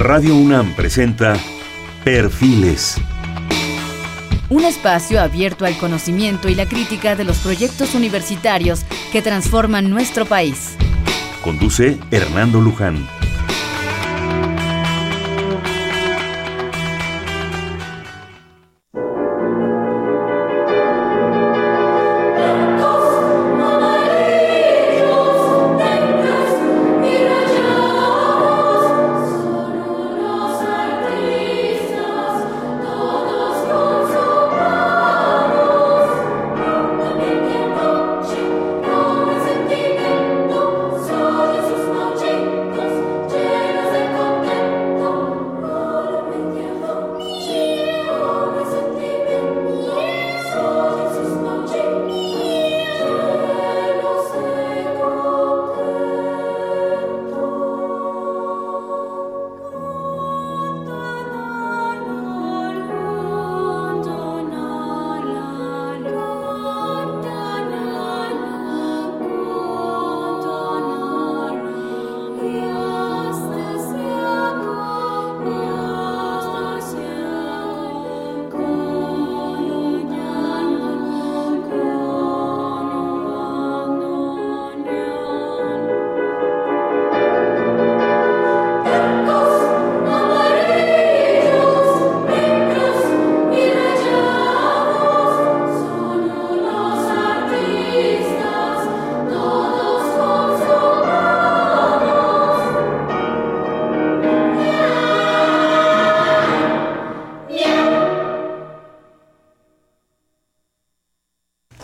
Radio UNAM presenta Perfiles. Un espacio abierto al conocimiento y la crítica de los proyectos universitarios que transforman nuestro país. Conduce Hernando Luján.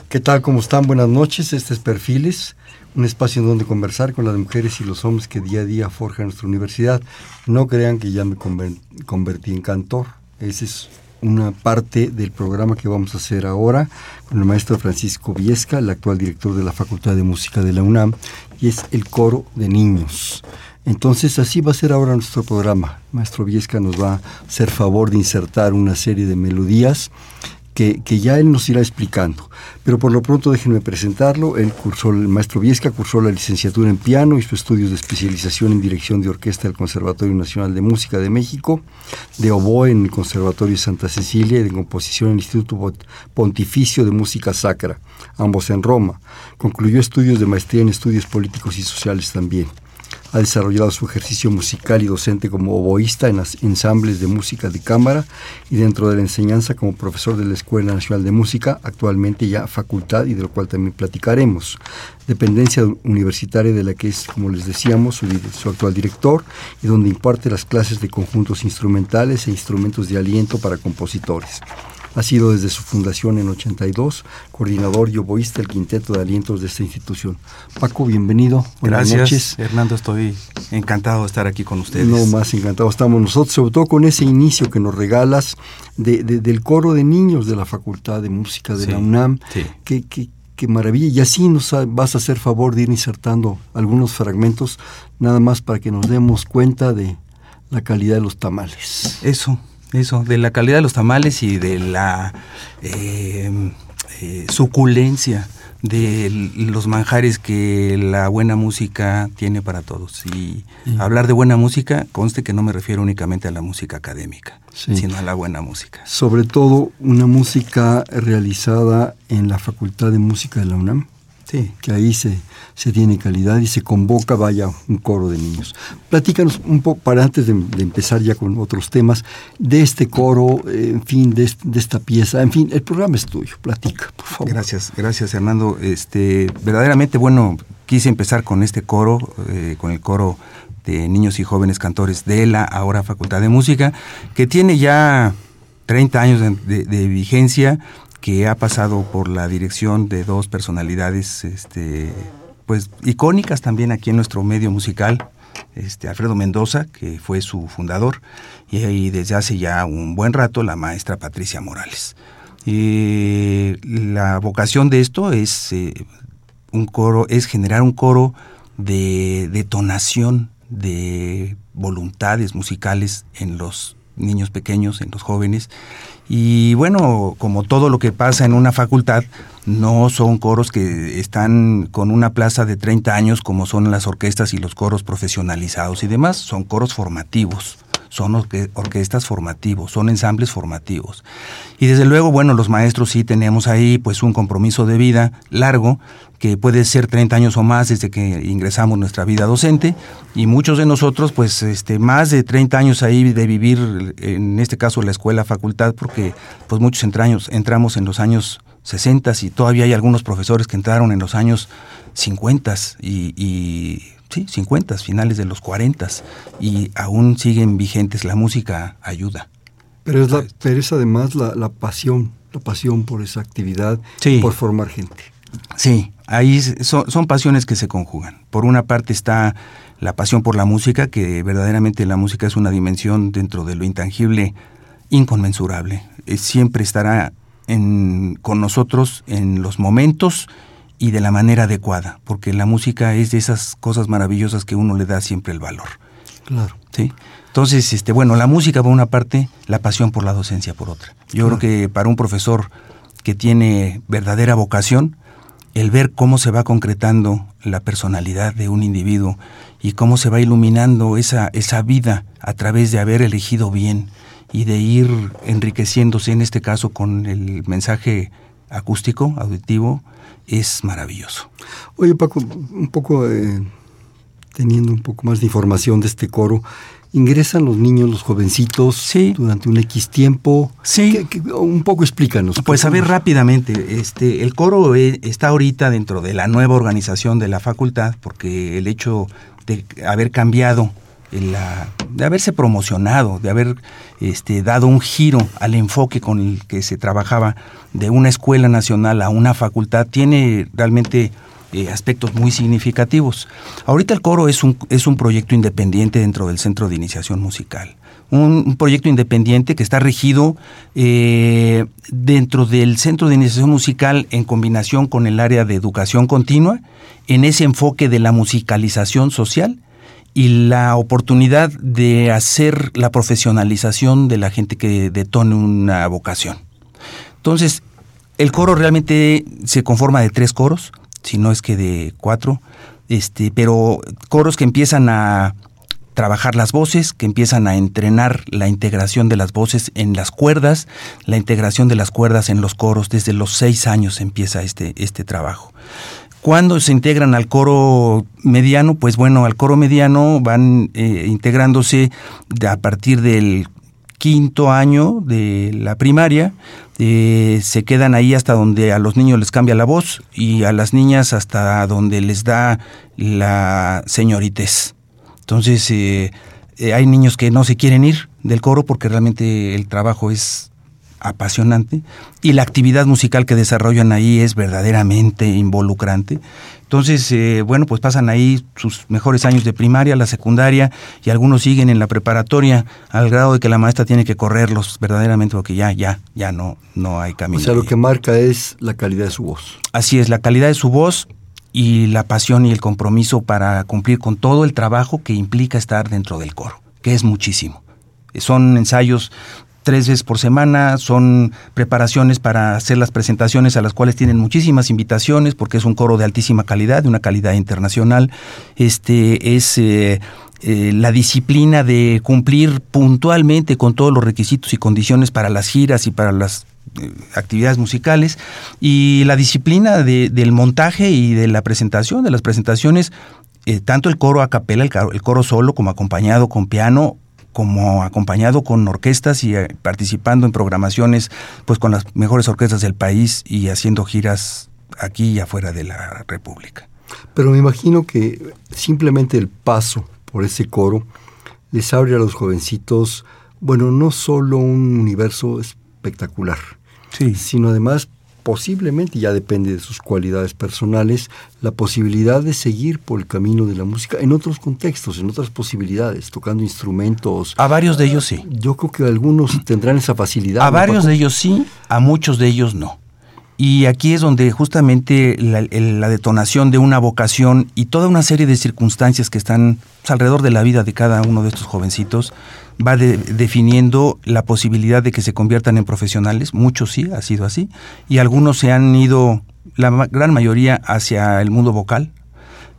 ¿Qué tal? ¿Cómo están? Buenas noches. Este es Perfiles, un espacio en donde conversar con las mujeres y los hombres que día a día forjan nuestra universidad. No crean que ya me convertí en cantor. Esa es una parte del programa que vamos a hacer ahora con el maestro Francisco Viesca, el actual director de la Facultad de Música de la UNAM, y es el coro de niños. Entonces así va a ser ahora nuestro programa. Maestro Viesca nos va a hacer favor de insertar una serie de melodías que, ya él nos irá explicando. Pero por lo pronto déjenme presentarlo. Él cursó, el maestro Viesca cursó la licenciatura en piano, y sus estudios de especialización en dirección de orquesta del Conservatorio Nacional de Música de México, de oboe en el Conservatorio de Santa Cecilia y de composición en el Instituto Pontificio de Música Sacra, ambos en Roma. Concluyó estudios de maestría en estudios políticos y sociales también. Ha desarrollado su ejercicio musical y docente como oboísta en las ensambles de música de cámara y dentro de la enseñanza como profesor de la Escuela Nacional de Música, actualmente ya facultad y de lo cual también platicaremos. Dependencia universitaria de la que es, como les decíamos, su, su actual director y donde imparte las clases de conjuntos instrumentales e instrumentos de aliento para compositores. Ha sido desde su fundación en 82 coordinador y oboísta del quinteto de alientos de esta institución. Paco, bienvenido. Buenas Gracias, noches. Hernando, estoy encantado de estar aquí con ustedes. No, más encantado estamos nosotros, sobre todo con ese inicio que nos regalas de, del coro de niños de la Facultad de Música de la UNAM. Sí. Qué, maravilla. Y así nos vas a hacer favor de ir insertando algunos fragmentos, nada más para que nos demos cuenta de la calidad de los tamales. Eso, eso, de la calidad de los tamales y de la eh, eh, suculencia de los manjares que la buena música tiene para todos. Y hablar de buena música, conste que no me refiero únicamente a la música académica, sino a la buena música. Sobre todo una música realizada en la Facultad de Música de la UNAM. Sí. Que ahí se, se tiene calidad y se convoca, vaya, un coro de niños. Platícanos un poco, para antes de, empezar ya con otros temas, de este coro, eh, en fin, de, esta pieza. En fin, el programa es tuyo, platica, por favor. Gracias, gracias, Hernando. Este, verdaderamente, bueno, quise empezar con este coro, eh, con el coro de niños y jóvenes cantores de la ahora Facultad de Música, que tiene ya 30 años de vigencia que ha pasado por la dirección de dos personalidades este, pues icónicas también aquí en nuestro medio musical, este, Alfredo Mendoza, que fue su fundador, y, desde hace ya un buen rato la maestra Patricia Morales. Y la vocación de esto es eh, un coro, es generar un coro de detonación de voluntades musicales en los niños pequeños, en los jóvenes. Y bueno, como todo lo que pasa en una facultad, no son coros que están con una plaza de 30 años como son las orquestas y los coros profesionalizados y demás, son coros formativos. son orquestas formativos, son ensambles formativos. Y desde luego, bueno, los maestros sí tenemos ahí pues un compromiso de vida largo, que puede ser 30 años o más desde que ingresamos nuestra vida docente, y muchos de nosotros pues este, más de 30 años ahí de vivir, en este caso la escuela, facultad, porque pues muchos entraños, entramos en los años 60 y todavía hay algunos profesores que entraron en los años 50 y, y sí, 50, finales de los 40 y aún siguen vigentes. La música ayuda. Pero es, la, pero es además la, la, pasión, la pasión por esa actividad, por formar gente. Sí, ahí son, son, pasiones que se conjugan. Por una parte está la pasión por la música, que verdaderamente la música es una dimensión dentro de lo intangible inconmensurable. siempre estará en, con nosotros en los momentos y de la manera adecuada, porque la música es de esas cosas maravillosas que uno le da siempre el valor. Claro. ¿Sí? Entonces, este, bueno, la música por una parte, la pasión por la docencia por otra. Yo creo que para un profesor que tiene verdadera vocación, el ver cómo se va concretando la personalidad de un individuo y cómo se va iluminando esa, esa vida a través de haber elegido bien y de ir enriqueciéndose, en este caso, con el mensaje acústico, auditivo, es maravilloso. Oye Paco, un poco eh, teniendo un poco más de información de este coro, ingresan los niños, los jovencitos sí. durante un X tiempo. Sí. un poco explícanos. Pues a ver rápidamente, este, el coro eh, está ahorita dentro de la nueva organización de la facultad, porque el hecho de haber cambiado la, de haberse promocionado, de haber este, dado un giro al enfoque con el que se trabajaba de una escuela nacional a una facultad, tiene realmente eh, aspectos muy significativos. Ahorita el coro es un, es un proyecto independiente dentro del Centro de Iniciación Musical. Un, proyecto independiente que está regido eh, dentro del Centro de Iniciación Musical en combinación con el área de educación continua, en ese enfoque de la musicalización social y la oportunidad de hacer la profesionalización de la gente que detone una vocación. Entonces, el coro realmente se conforma de tres coros, si no es que de cuatro, este, pero coros que empiezan a trabajar las voces, que empiezan a entrenar la integración de las voces en las cuerdas, la integración de las cuerdas en los coros, desde los seis años empieza este, este trabajo. Cuando se integran al coro mediano, pues bueno, al coro mediano van eh, integrándose a partir del quinto año de la primaria, eh, se quedan ahí hasta donde a los niños les cambia la voz y a las niñas hasta donde les da la señorites. Entonces, eh, hay niños que no se quieren ir del coro porque realmente el trabajo es apasionante y la actividad musical que desarrollan ahí es verdaderamente involucrante. Entonces, eh, bueno, pues pasan ahí sus mejores años de primaria, la secundaria y algunos siguen en la preparatoria al grado de que la maestra tiene que correrlos verdaderamente porque ya, ya, ya no, no hay camino. O sea, lo que marca es la calidad de su voz. Así es, la calidad de su voz y la pasión y el compromiso para cumplir con todo el trabajo que implica estar dentro del coro, que es muchísimo. Son ensayos tres veces por semana, son preparaciones para hacer las presentaciones a las cuales tienen muchísimas invitaciones porque es un coro de altísima calidad, de una calidad internacional. Este es eh, eh, la disciplina de cumplir puntualmente con todos los requisitos y condiciones para las giras y para las eh, actividades musicales y la disciplina del montaje y de la presentación, de las presentaciones, tanto el coro a capela, el coro solo como acompañado con piano como acompañado con orquestas y eh, participando en programaciones pues con las mejores orquestas del país y haciendo giras aquí y afuera de la República. Pero me imagino que simplemente el paso por ese coro les abre a los jovencitos, bueno, no solo un universo espectacular, sí. sino además posiblemente, ya depende de sus cualidades personales, la posibilidad de seguir por el camino de la música en otros contextos, en otras posibilidades, tocando instrumentos. A varios de ellos sí. Yo creo que algunos tendrán esa facilidad. A varios de ellos sí, a muchos de ellos no. Y aquí es donde justamente la, detonación de una vocación y toda una serie de circunstancias que están pues, alrededor de la vida de cada uno de estos jovencitos va definiendo la posibilidad de que se conviertan en profesionales. Muchos sí, ha sido así. Y algunos se han ido, la gran mayoría, hacia el mundo vocal.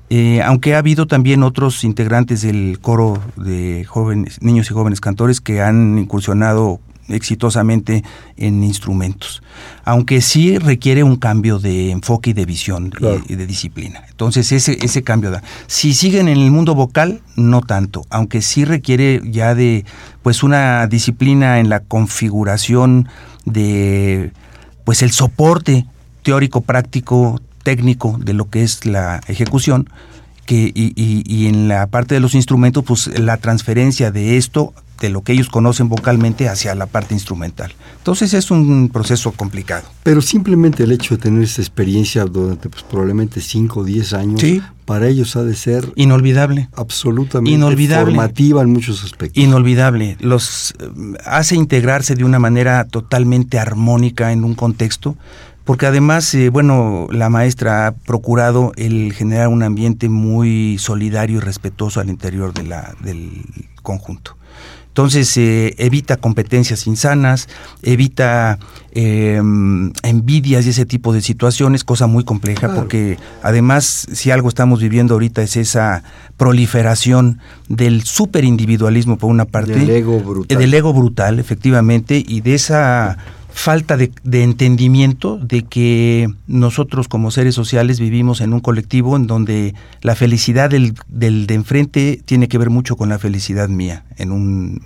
Eh, aunque ha habido también otros integrantes del coro de jóvenes, niños y jóvenes cantores que han incursionado exitosamente en instrumentos, aunque sí requiere un cambio de enfoque y de visión y, de disciplina. Entonces ese, ese cambio da. Si siguen en el mundo vocal, no tanto, aunque sí requiere ya de pues una disciplina en la configuración de pues el soporte teórico, práctico, técnico de lo que es la ejecución, que, y, y, en la parte de los instrumentos, pues la transferencia de esto de lo que ellos conocen vocalmente hacia la parte instrumental. Entonces es un proceso complicado. Pero simplemente el hecho de tener esa experiencia durante pues, probablemente 5 o 10 años, para ellos ha de ser... Inolvidable. Absolutamente Inolvidable. formativa en muchos aspectos. Inolvidable. Los eh, hace integrarse de una manera totalmente armónica en un contexto porque además, eh, bueno, la maestra ha procurado el generar un ambiente muy solidario y respetuoso al interior de la, del conjunto. Entonces eh, evita competencias insanas, evita em, envidias y ese tipo de situaciones, cosa muy compleja porque además si algo estamos viviendo ahorita es esa proliferación del superindividualismo por una parte, del ego brutal, del ego brutal efectivamente y de esa falta de, entendimiento de que nosotros como seres sociales vivimos en un colectivo en donde la felicidad del, del de enfrente tiene que ver mucho con la felicidad mía, en un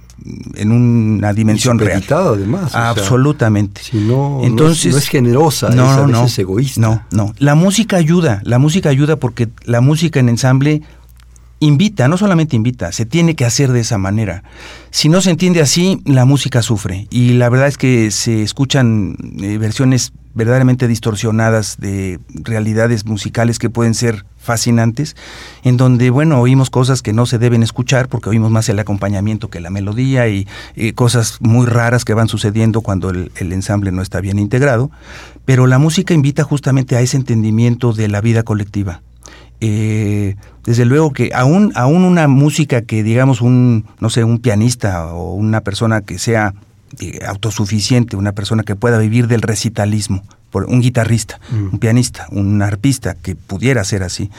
en una dimensión real. además. Absolutamente. si no, Entonces, no es, generosa, no, es, no, es egoísta. No, no. La música ayuda, la música ayuda porque la música en ensamble invita, no solamente invita, se tiene que hacer de esa manera. Si no se entiende así, la música sufre. Y la verdad es que se escuchan eh, versiones verdaderamente distorsionadas de realidades musicales que pueden ser fascinantes, en donde, bueno, oímos cosas que no se deben escuchar porque oímos más el acompañamiento que la melodía y, cosas muy raras que van sucediendo cuando el, ensamble no está bien integrado, pero la música invita justamente a ese entendimiento de la vida colectiva eh, desde luego que aún, aún una música que digamos un, no sé, un pianista o una persona que sea eh, autosuficiente, una persona que pueda vivir del recitalismo, por un guitarrista, mm. un pianista, un arpista que pudiera ser así.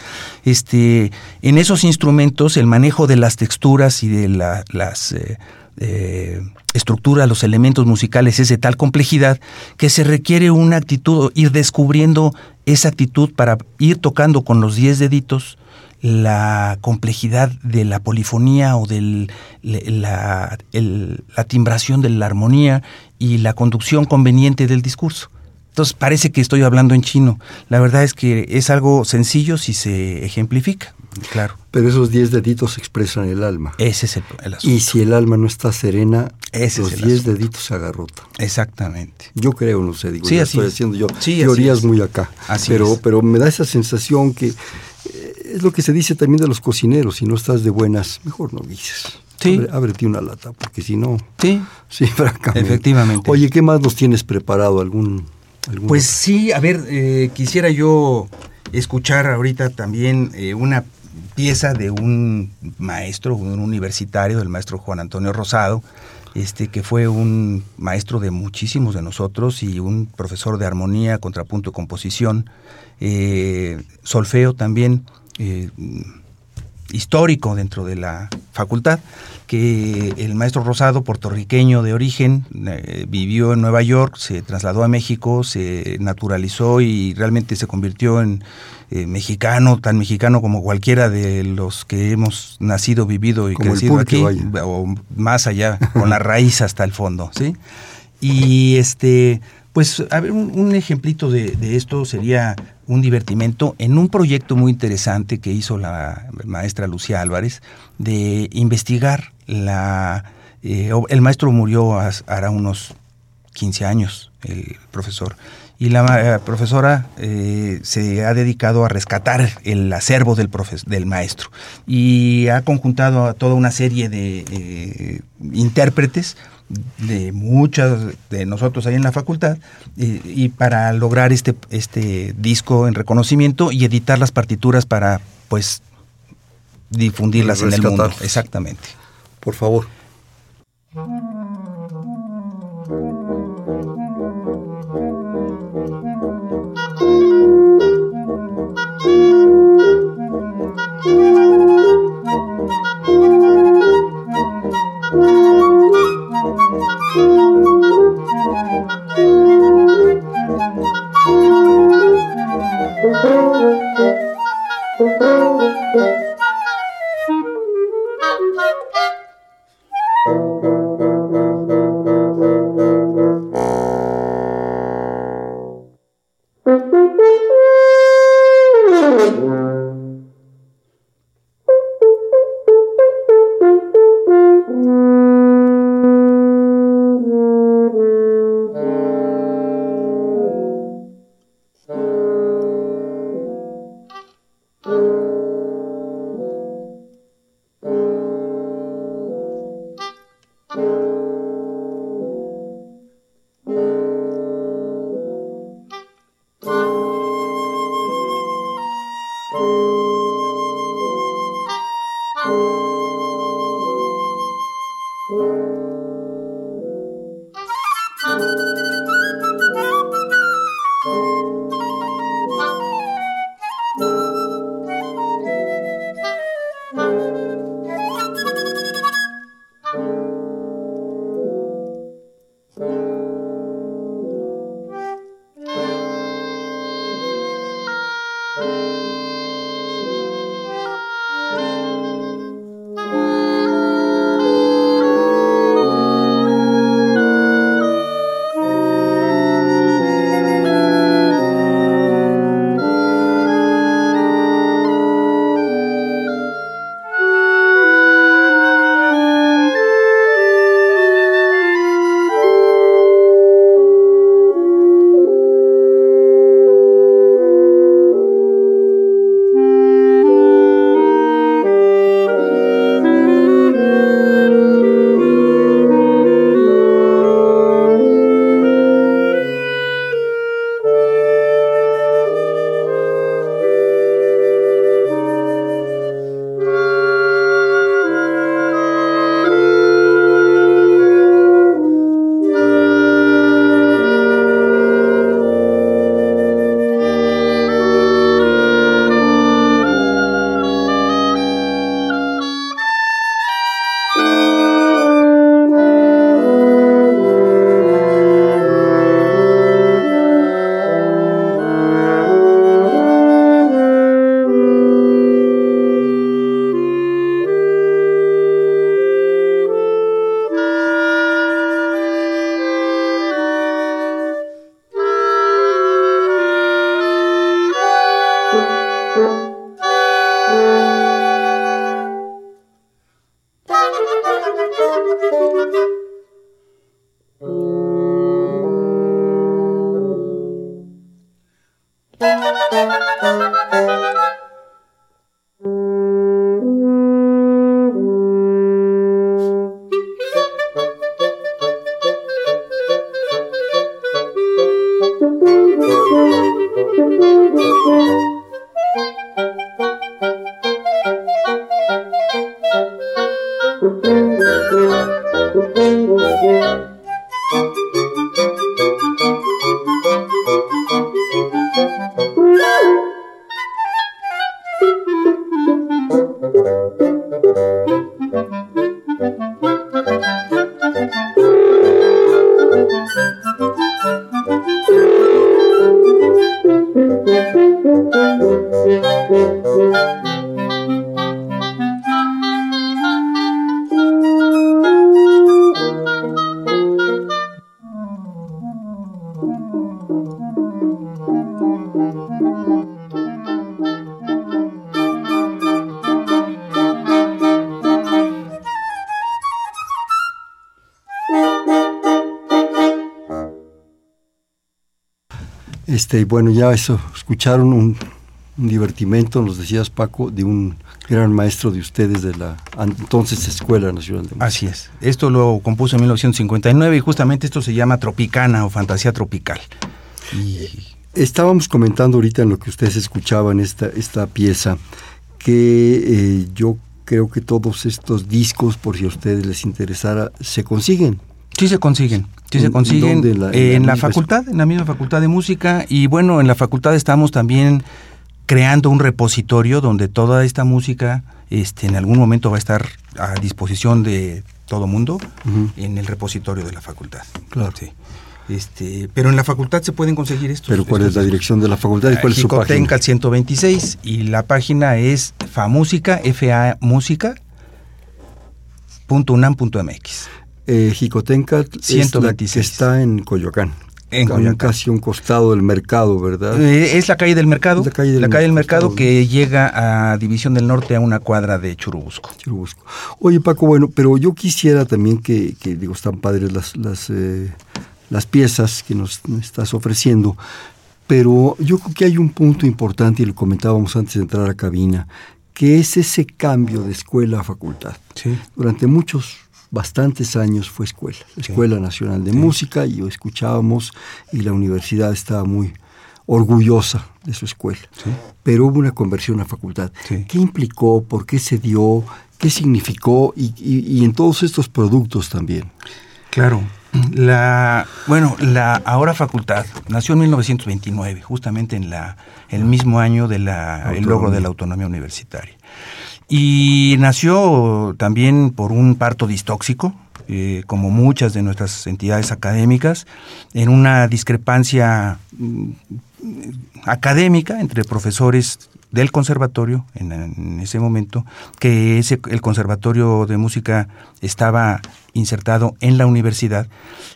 Este, en esos instrumentos el manejo de las texturas y de las eh, eh, estructura, los elementos musicales es de tal complejidad que se requiere una actitud, ir descubriendo esa actitud para ir tocando con los diez deditos la complejidad de la polifonía o de la, la timbración de la armonía y la conducción conveniente del discurso. Entonces parece que estoy hablando en chino. La verdad es que es algo sencillo si se ejemplifica. Claro. Pero esos diez deditos expresan el alma. Ese es el, asunto. Y si el alma no está serena, los diez deditos se agarrotan. Exactamente. Yo creo, no sé, digo, sí, estoy haciendo yo teorías muy acá. pero, pero me da esa sensación que eh, es lo que se dice también de los cocineros, si no estás de buenas, mejor no dices. Sí. ábrete una lata, porque si no... Sí. Sí, francamente. Efectivamente. Oye, ¿qué más nos tienes preparado? ¿Algún...? pues sí, a ver, eh, quisiera yo escuchar ahorita también eh, una pieza de un maestro, un universitario, del maestro Juan Antonio Rosado, este, que fue un maestro de muchísimos de nosotros y un profesor de armonía, contrapunto y composición, eh, solfeo también, eh, histórico dentro de la facultad, que el maestro Rosado, puertorriqueño de origen, eh, vivió en Nueva York, se trasladó a México, se naturalizó y realmente se convirtió en eh, mexicano, tan mexicano como cualquiera de los que hemos nacido, vivido y crecido aquí, o más allá, con la raíz hasta el fondo, ¿sí? Y este, pues, a ver, un, ejemplito de, esto sería un divertimento en un proyecto muy interesante que hizo la maestra Lucía Álvarez de investigar la... Eh, el maestro murió hará unos 15 años, el profesor, y la eh, profesora eh, se ha dedicado a rescatar el acervo del, del maestro y ha conjuntado a toda una serie de intérpretes de muchas de nosotros ahí en la facultad y para lograr este, este disco en reconocimiento y editar las partituras para pues difundirlas en el mundo. Exactamente. Por favor. Este, bueno, ya eso, escucharon un, divertimento, nos decías Paco, de un gran maestro de ustedes de la entonces Escuela Nacional de Música. Así es. Esto lo compuso en 1959 y justamente esto se llama Tropicana o Fantasía Tropical. Y... Estábamos comentando ahorita en lo que ustedes escuchaban esta, esta pieza, que eh, yo creo que todos estos discos, por si a ustedes les interesara, se consiguen. Sí se consiguen. Sí, se consiguen en la, facultad, en la misma facultad de música. Y bueno, en la facultad estamos también creando un repositorio donde toda esta música este, en algún momento va a estar a disposición de todo mundo en el repositorio de la facultad. Claro. Sí. Este, pero en la facultad se pueden conseguir estos. ¿Pero cuál es la dirección de la facultad y cuál es su página? 126 y la página es FAMúsica, F-A Música, .unam.mx. Eh, Jicotenca está en Coyoacán. En casi un costado del mercado, ¿verdad? Eh, es la calle del mercado. La calle del, mercado, que llega a División del Norte a una cuadra de Churubusco. Churubusco. Oye, Paco, bueno, pero yo quisiera también que, digo, están padres las, las, eh, las piezas que nos estás ofreciendo, pero yo creo que hay un punto importante, y lo comentábamos antes de entrar a cabina, que es ese cambio de escuela a facultad. Sí. Durante muchos bastantes años fue escuela, Escuela Nacional de Música, y escuchábamos y la universidad estaba muy orgullosa de su escuela. Pero hubo una conversión a facultad. ¿Qué implicó? ¿Por qué se dio? ¿Qué significó? Y, en todos estos productos también. Claro. La, bueno, la ahora facultad nació en 1929, justamente en la, el mismo año del logro de la autonomía universitaria. Y nació también por un parto distóxico, eh, como muchas de nuestras entidades académicas, en una discrepancia mm, académica entre profesores del conservatorio en, ese momento, que ese, el conservatorio de música estaba insertado en la universidad.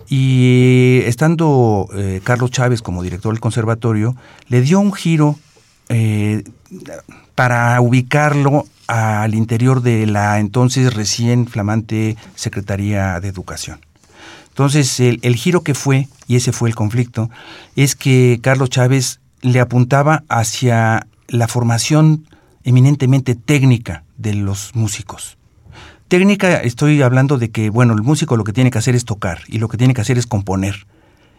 Y estando eh, Carlos Chávez como director del conservatorio, le dio un giro eh, para ubicarlo al interior de la entonces recién flamante Secretaría de Educación. Entonces, el, giro que fue, y ese fue el conflicto, es que Carlos Chávez le apuntaba hacia la formación eminentemente técnica de los músicos. Técnica, estoy hablando de que, bueno, el músico lo que tiene que hacer es tocar y lo que tiene que hacer es componer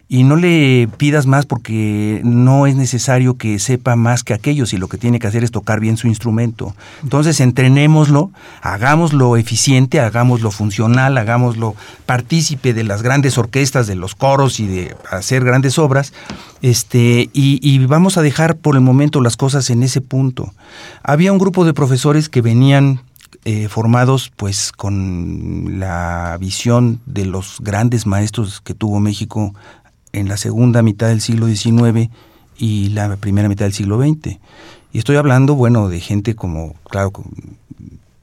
y no le pidas más porque no es necesario que sepa más que aquellos y lo que tiene que hacer es tocar bien su instrumento. Entonces entrenémoslo, hagámoslo eficiente, hagámoslo funcional, hagámoslo partícipe de las grandes orquestas, de los coros y de hacer grandes obras, este, y, vamos a dejar por el momento las cosas en ese punto. Había un grupo de profesores que venían eh, formados pues con la visión de los grandes maestros que tuvo México en la segunda mitad del siglo XIX y la primera mitad del siglo XX. Y estoy hablando, bueno, de gente como, claro,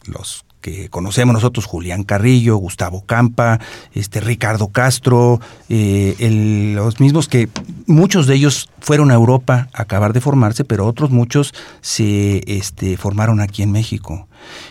los que conocemos nosotros, Julián Carrillo, Gustavo Campa, este Ricardo Castro, eh, los mismos que muchos de ellos fueron a Europa a acabar de formarse, pero otros muchos se este, formaron aquí en México.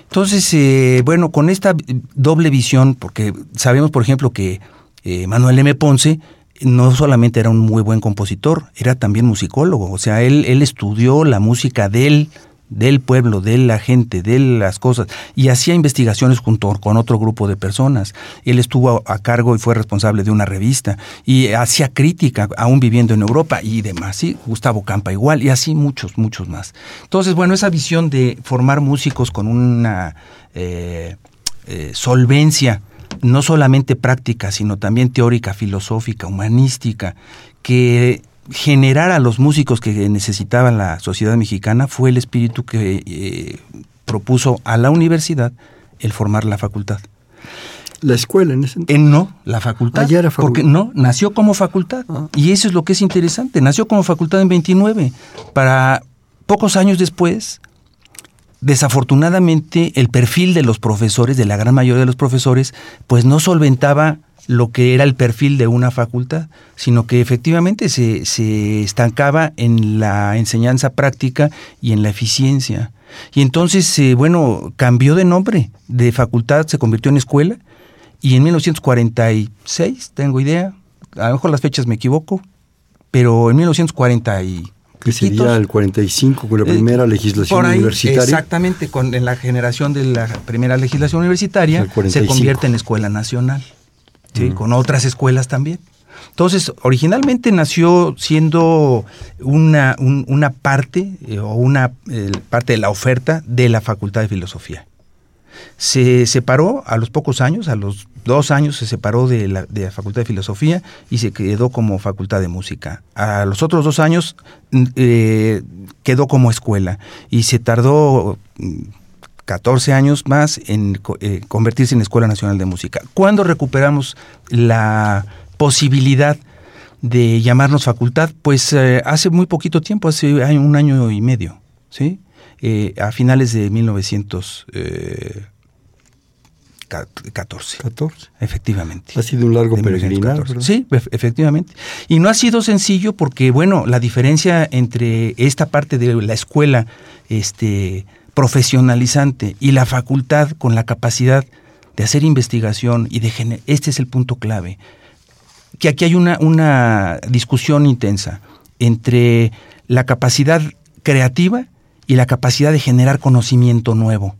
Entonces, eh, bueno, con esta doble visión, porque sabemos, por ejemplo, que eh, Manuel M. Ponce no solamente era un muy buen compositor, era también musicólogo. O sea, él, él estudió la música del, del pueblo, de la gente, de las cosas, y hacía investigaciones junto con otro grupo de personas. Él estuvo a, cargo y fue responsable de una revista, y hacía crítica, aún viviendo en Europa y demás. Sí, Gustavo Campa igual, y así muchos, muchos más. Entonces, bueno, esa visión de formar músicos con una eh, eh, solvencia, no solamente práctica, sino también teórica, filosófica, humanística, que generara a los músicos que necesitaba la sociedad mexicana fue el espíritu que eh, propuso a la universidad el formar la facultad. La escuela en ese entonces. no, la facultad. Ah, porque no, nació como facultad. Ah. Y eso es lo que es interesante. Nació como facultad en 29. Para pocos años después, desafortunadamente el perfil de los profesores, de la gran mayoría de los profesores, pues no solventaba lo que era el perfil de una facultad, sino que efectivamente se, se estancaba en la enseñanza práctica y en la eficiencia. Y entonces, eh, bueno, cambió de nombre, de facultad se convirtió en escuela, y en 1946, tengo idea, a lo mejor las fechas me equivoco, pero en 1940 que sería el 45 con la eh, primera legislación universitaria. Exactamente, con la generación de la primera legislación universitaria se convierte en escuela nacional, ¿sí? con otras escuelas también. Entonces, originalmente nació siendo una, una parte eh, o una parte de la oferta de la Facultad de Filosofía. Se separó a los pocos años, a los dos años se separó de la, de la, Facultad de Filosofía y se quedó como Facultad de Música. A los otros dos años mm, eh, quedó como escuela y se tardó 14 mm, años más en eh, convertirse en Escuela Nacional de Música. ¿Cuándo recuperamos la posibilidad de llamarnos facultad? Pues eh, hace muy poquito tiempo, hace un año y medio, ¿sí? A finales de 1900. 14. 14. Efectivamente. Ha sido un largo. 1914. ¿verdad? Sí, ef- efectivamente. Y no ha sido sencillo porque, bueno, la diferencia entre esta parte de la escuela este, profesionalizante y la facultad con la capacidad de hacer investigación y de gener- este es el punto clave, que aquí hay una, una discusión intensa entre la capacidad creativa y la capacidad de generar conocimiento nuevo.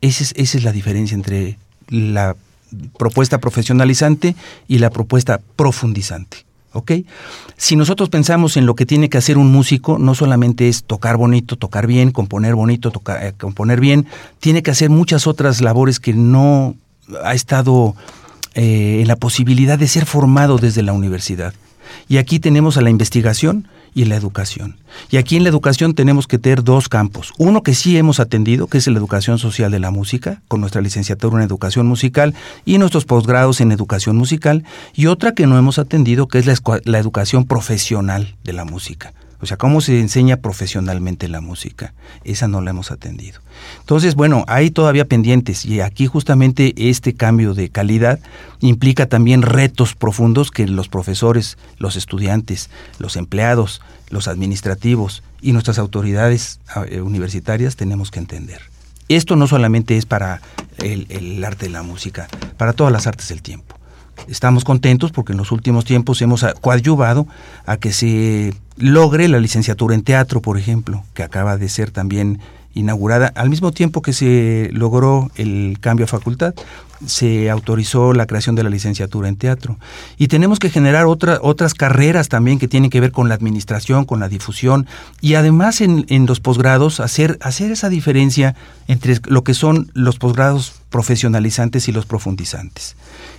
Esa es, esa es la diferencia entre la propuesta profesionalizante y la propuesta profundizante. ¿Ok? Si nosotros pensamos en lo que tiene que hacer un músico, no solamente es tocar bonito, tocar bien, componer bonito, tocar, eh, componer bien, tiene que hacer muchas otras labores que no ha estado eh, en la posibilidad de ser formado desde la universidad. Y aquí tenemos a la investigación y la educación. Y aquí en la educación tenemos que tener dos campos. Uno que sí hemos atendido, que es la educación social de la música, con nuestra licenciatura en educación musical y nuestros posgrados en educación musical. Y otra que no hemos atendido, que es la, la educación profesional de la música. O sea, cómo se enseña profesionalmente la música. Esa no la hemos atendido. Entonces, bueno, hay todavía pendientes y aquí justamente este cambio de calidad implica también retos profundos que los profesores, los estudiantes, los empleados, los administrativos y nuestras autoridades eh, universitarias tenemos que entender. Esto no solamente es para el, el arte de la música, para todas las artes del tiempo. Estamos contentos porque en los últimos tiempos hemos coadyuvado a que se logre la licenciatura en teatro, por ejemplo, que acaba de ser también inaugurada al mismo tiempo que se logró el cambio a facultad, se autorizó la creación de la licenciatura en teatro. Y tenemos que generar otra- otras carreras también que tienen que ver con la administración, con la difusión, y además en, en los posgrados hacer, hacer esa diferencia entre lo que son los posgrados profesionalizantes y los profundizantes.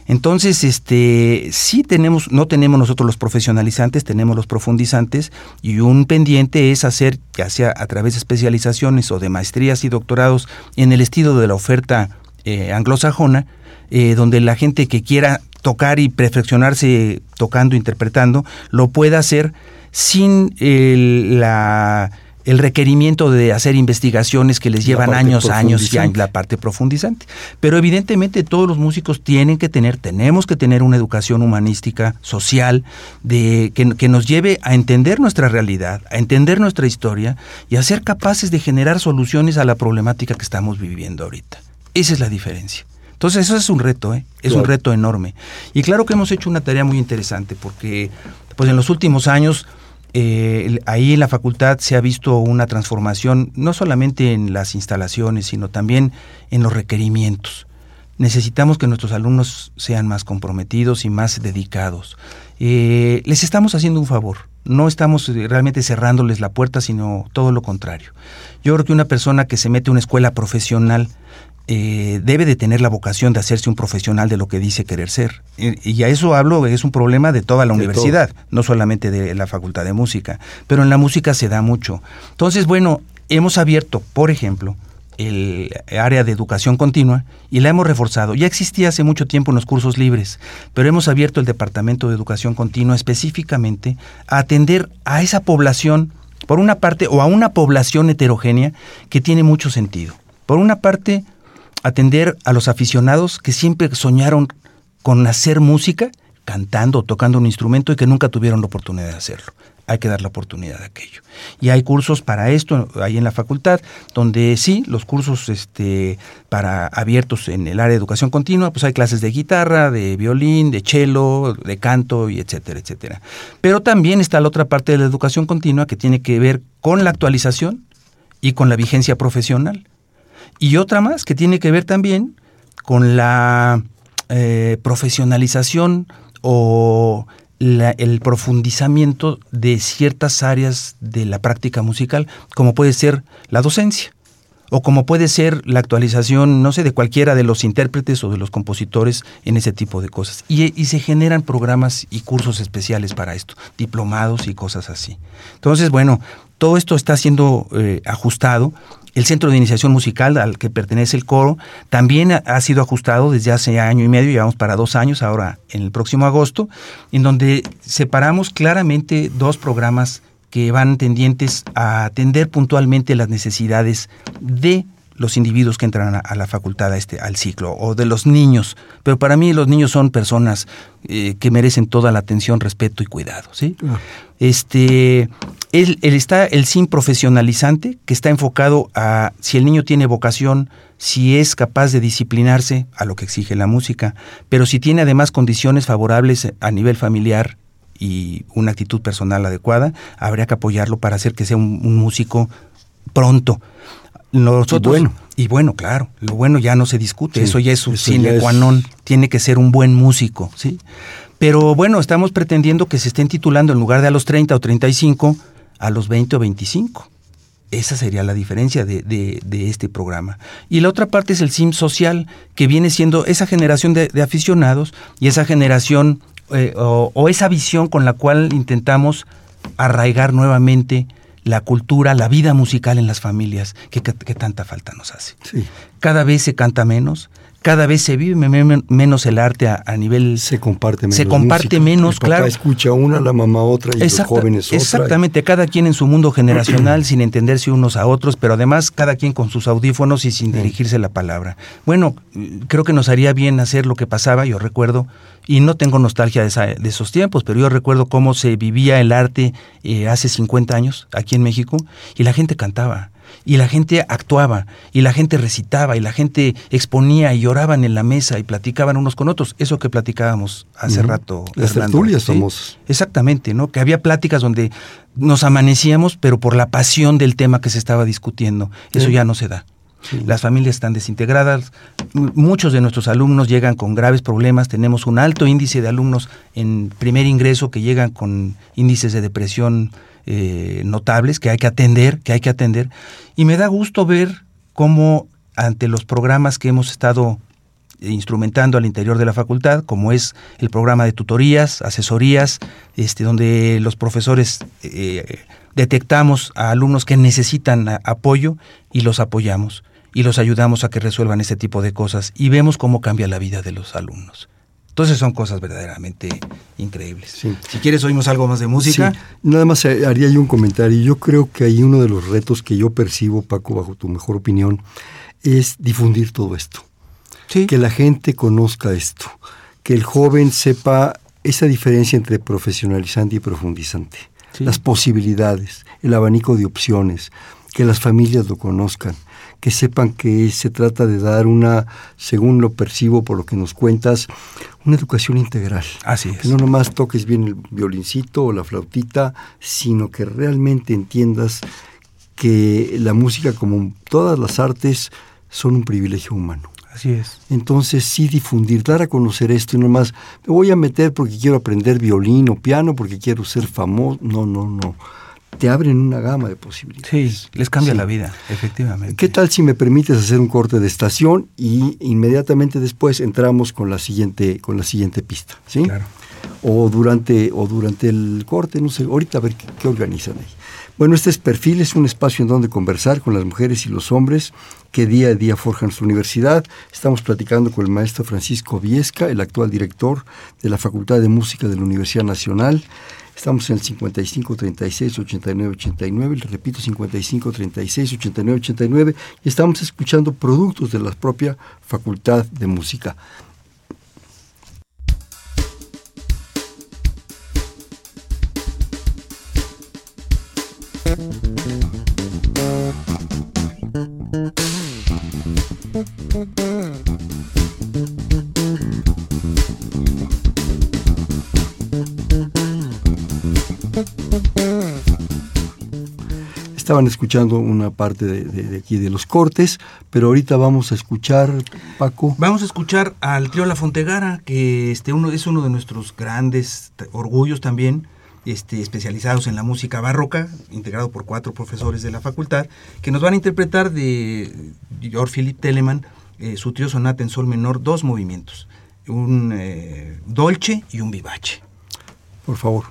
Entonces, este, sí tenemos, no tenemos nosotros los profesionalizantes, tenemos los profundizantes, y un pendiente es hacer, ya sea a través de especializaciones o de maestrías y doctorados, en el estilo de la oferta eh, anglosajona, eh, donde la gente que quiera tocar y perfeccionarse tocando, interpretando, lo pueda hacer sin la, el requerimiento de hacer investigaciones que les llevan años, años y la parte profundizante. Pero evidentemente todos los músicos tienen que tener, tenemos que tener una educación humanística, social, de, que, que nos lleve a entender nuestra realidad, a entender nuestra historia y a ser capaces de generar soluciones a la problemática que estamos viviendo ahorita. Esa es la diferencia. Entonces eso es un reto, ¿eh? es un reto enorme. Y claro que hemos hecho una tarea muy interesante porque pues en los últimos años eh, ahí en la facultad se ha visto una transformación no solamente en las instalaciones, sino también en los requerimientos. Necesitamos que nuestros alumnos sean más comprometidos y más dedicados. Eh, les estamos haciendo un favor, no estamos eh, realmente cerrándoles la puerta, sino todo lo contrario. Yo creo que una persona que se mete a una escuela profesional eh, debe de tener la vocación de hacerse un profesional de lo que dice querer ser. Y, y a eso hablo, es un problema de toda la De universidad, no solamente de la Facultad de Música, pero en la música se da mucho. Entonces, bueno, hemos abierto, por ejemplo, el área de educación continua y la hemos reforzado. Ya existía hace mucho tiempo en los cursos libres, pero hemos abierto el Departamento de Educación Continua específicamente a atender a esa población, por una parte, o a una población heterogénea que tiene mucho sentido. Por una parte, atender a los aficionados que siempre soñaron con hacer música, cantando o tocando un instrumento y que nunca tuvieron la oportunidad de hacerlo. Hay que dar la oportunidad de aquello. Y hay cursos para esto ahí en la facultad, donde sí, los cursos este, para abiertos en el área de educación continua, pues hay clases de guitarra, de violín, de cello, de canto y etcétera, etcétera. Pero también está la otra parte de la educación continua que tiene que ver con la actualización y con la vigencia profesional. Y otra más que tiene que ver también con la eh, profesionalización o la- el profundizamiento de ciertas áreas de la práctica musical, como puede ser la docencia o como puede ser la actualización, no sé, de cualquiera de los intérpretes o de los compositores en ese tipo de cosas. Y, se generan programas y cursos especiales para esto, diplomados y cosas así. Entonces, bueno, todo esto está siendo eh, ajustado. El centro de iniciación musical al que pertenece el coro también ha, sido ajustado desde hace año y medio, llevamos para dos años, ahora en el próximo agosto, en donde separamos claramente dos programas que van tendientes a atender puntualmente las necesidades de los individuos que entran a, la facultad, a este, al ciclo, o de los niños. Pero para mí los niños son personas eh, que merecen toda la atención, respeto y cuidado. ¿sí? Este, él, está el SIM profesionalizante, que está enfocado a si el niño tiene vocación, si es capaz de disciplinarse a lo que exige la música, pero si tiene además condiciones favorables a nivel familiar y una actitud personal adecuada, habría que apoyarlo para hacer que sea un, músico pronto. Nosotros, y bueno. Y bueno, claro, lo bueno ya no se discute, eso ya es un sine qua non, tiene que ser un buen músico, ¿sí? Pero bueno, estamos pretendiendo que se estén titulando en lugar de a los 30 o 35, a los 20 o 25. Esa sería la diferencia de, de, este programa. Y la otra parte es el SIM social, que viene siendo esa generación de, aficionados y esa generación eh, o, esa visión con la cual intentamos arraigar nuevamente la cultura, la vida musical en las familias, que, tanta falta nos hace. Cada vez se canta menos, cada vez se vive menos el arte a, nivel... Se comparte menos. Se comparte menos, claro. escucha una, la mamá otra y los jóvenes otra. Exactamente, cada quien en su mundo generacional sin entenderse unos a otros, pero además cada quien con sus audífonos y sin dirigirse la palabra. Bueno, creo que nos haría bien hacer lo que pasaba, yo recuerdo, y no tengo nostalgia de, esos tiempos, pero yo recuerdo cómo se vivía el arte eh, hace 50 años aquí en México y la gente cantaba y la gente actuaba, y la gente recitaba, y la gente exponía y lloraban en la mesa y platicaban unos con otros. Eso que platicábamos hace rato. Las tertulias somos. Exactamente, ¿no? Que había pláticas donde nos amanecíamos, pero por la pasión del tema que se estaba discutiendo. Eso ya no se da. Las familias están desintegradas, muchos de nuestros alumnos llegan con graves problemas, tenemos un alto índice de alumnos en primer ingreso que llegan con índices de depresión eh, notables que hay que atender, que hay que atender. Y me da gusto ver cómo ante los programas que hemos estado instrumentando al interior de la facultad, como es el programa de tutorías, asesorías, este, donde los profesores eh, detectamos a alumnos que necesitan apoyo y los apoyamos y los ayudamos a que resuelvan este tipo de cosas y vemos cómo cambia la vida de los alumnos. Entonces son cosas verdaderamente increíbles. Si quieres oímos algo más de música. Nada más eh, haría yo un comentario. Yo creo que hay uno de los retos que yo percibo, Paco, bajo tu mejor opinión, es difundir todo esto. Que la gente conozca esto. Que el joven sepa esa diferencia entre profesionalizante y profundizante. Las posibilidades, el abanico de opciones, que las familias lo conozcan que sepan que se trata de dar una, según lo percibo por lo que nos cuentas, una educación integral. Así es. Que no nomás toques bien el violincito o la flautita, sino que realmente entiendas que la música, como todas las artes, son un privilegio humano. Así es. Entonces, sí difundir, dar a conocer esto y no más, me voy a meter porque quiero aprender violín o piano, porque quiero ser famoso. No, no, no te abren una gama de posibilidades. Sí, les cambia la vida, efectivamente. ¿Qué tal si me permites hacer un corte de estación y inmediatamente después entramos con la siguiente, con la siguiente pista? ¿sí? Claro. O durante, o durante el corte, no sé, ahorita a ver qué, organizan ahí. Bueno, este es Perfil, es un espacio en donde conversar con las mujeres y los hombres que día a día forjan su universidad. Estamos platicando con el maestro Francisco Viesca, el actual director de la Facultad de Música de la Universidad Nacional. Estamos en el 55 36 89 89, le repito 55 36 89 89 y estamos escuchando productos de la propia Facultad de Música. Estaban escuchando una parte de, aquí de los cortes, pero ahorita vamos a escuchar, Paco. Vamos a escuchar al trío La Fontegara, que este uno, es uno de nuestros grandes orgullos también, este, especializados en la música barroca, integrado por cuatro profesores de la facultad, que nos van a interpretar de George Philip Telemann eh, su trío sonata en sol menor, dos movimientos, un eh, dolce y un vivace. Por favor.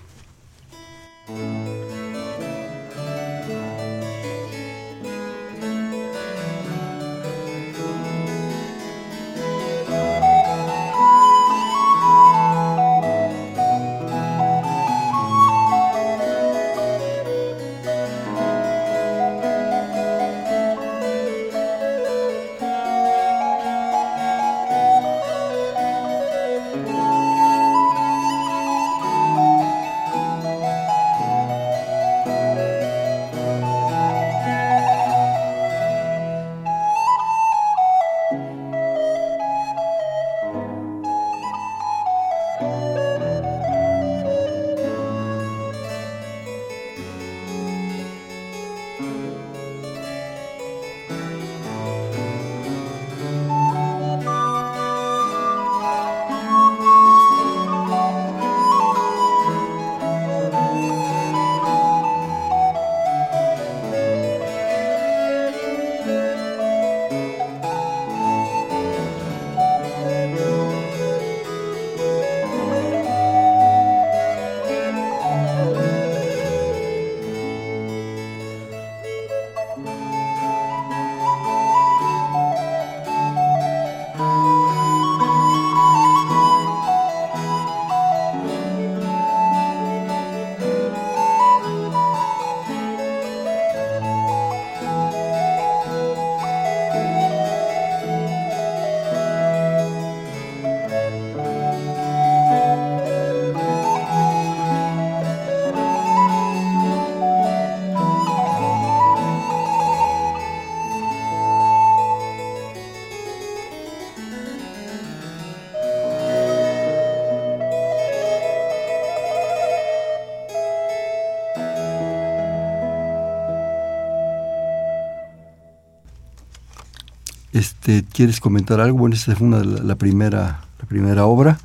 Este, ¿Quieres comentar algo? Bueno, esta fue una, la, la primera, la primera obra.